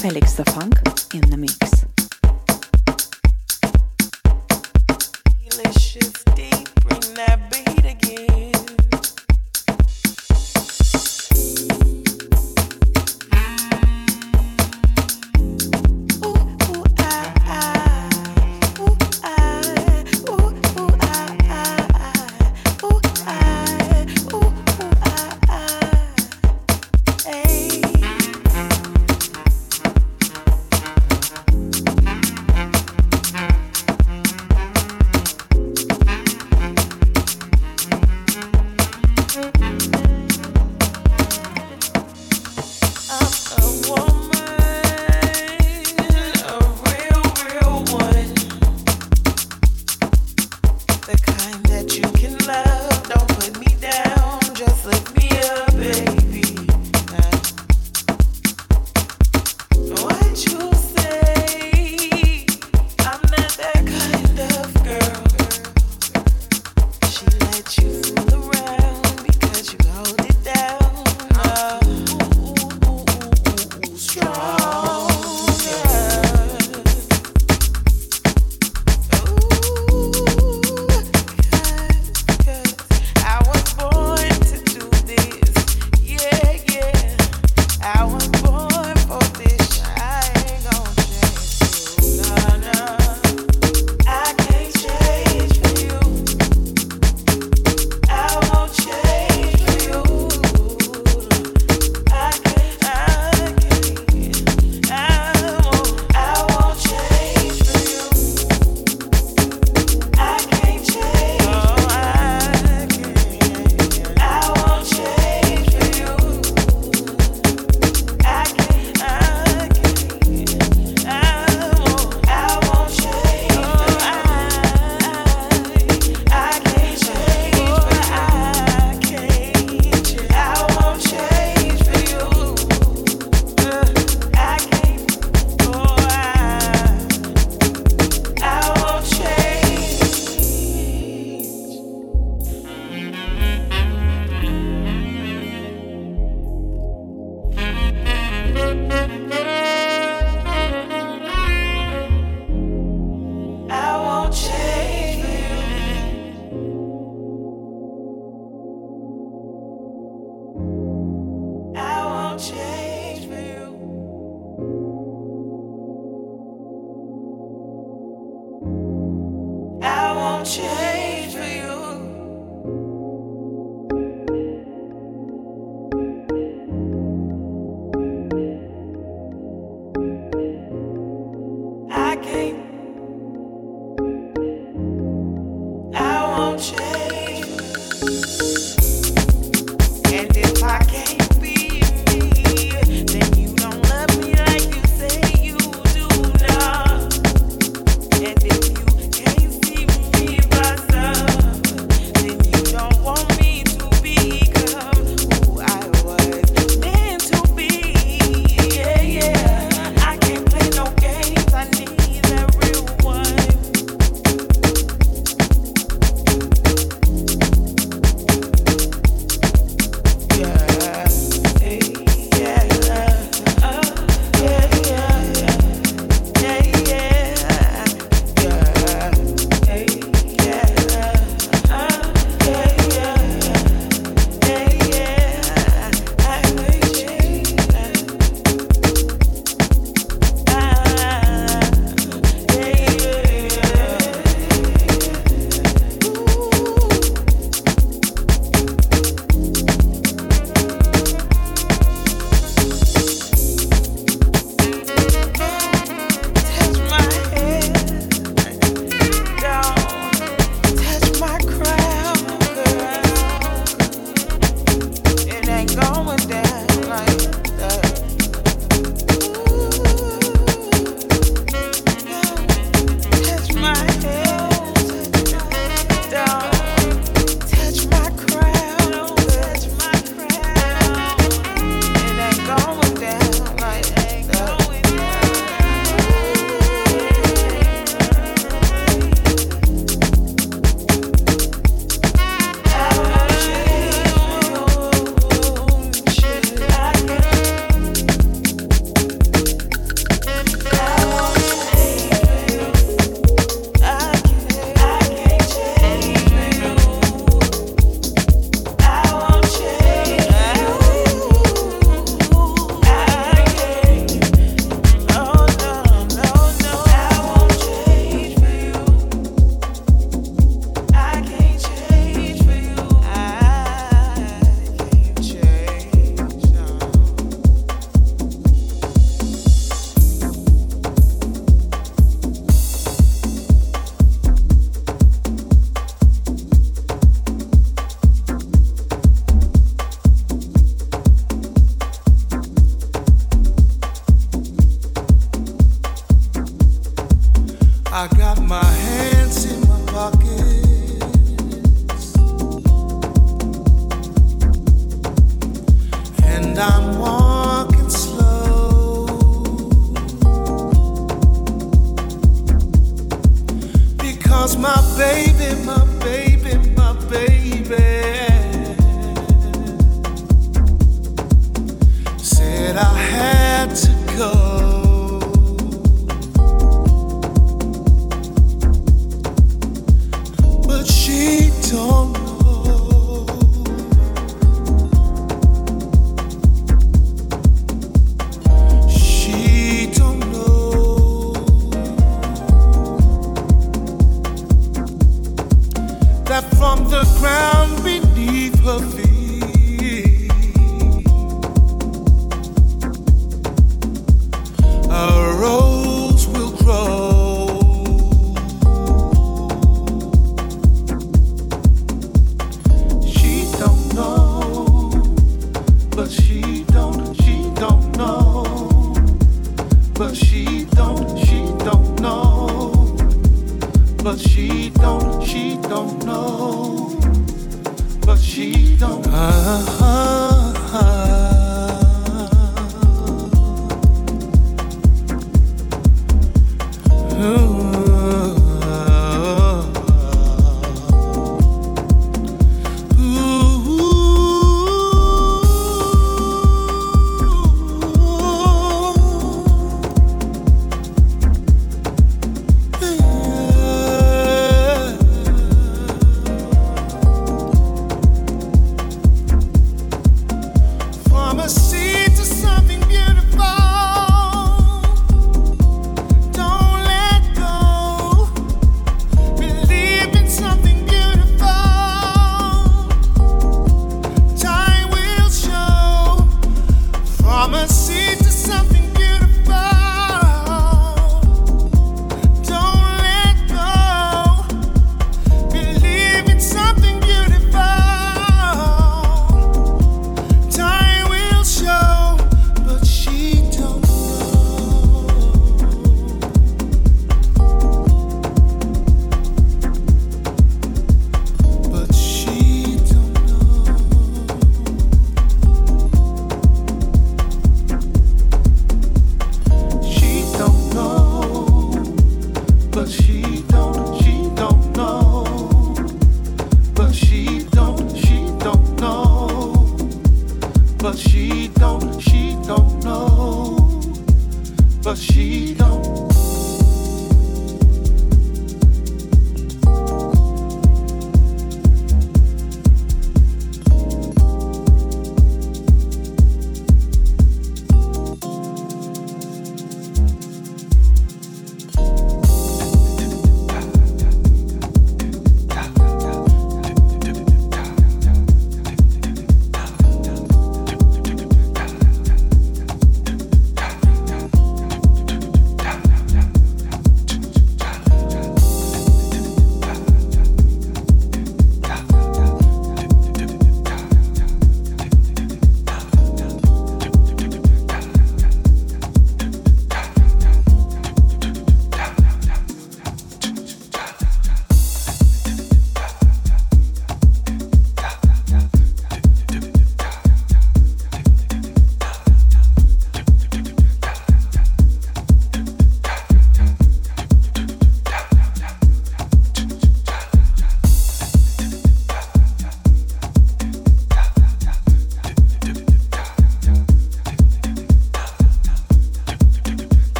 Felix the Funk in the mix. Bring that beat again.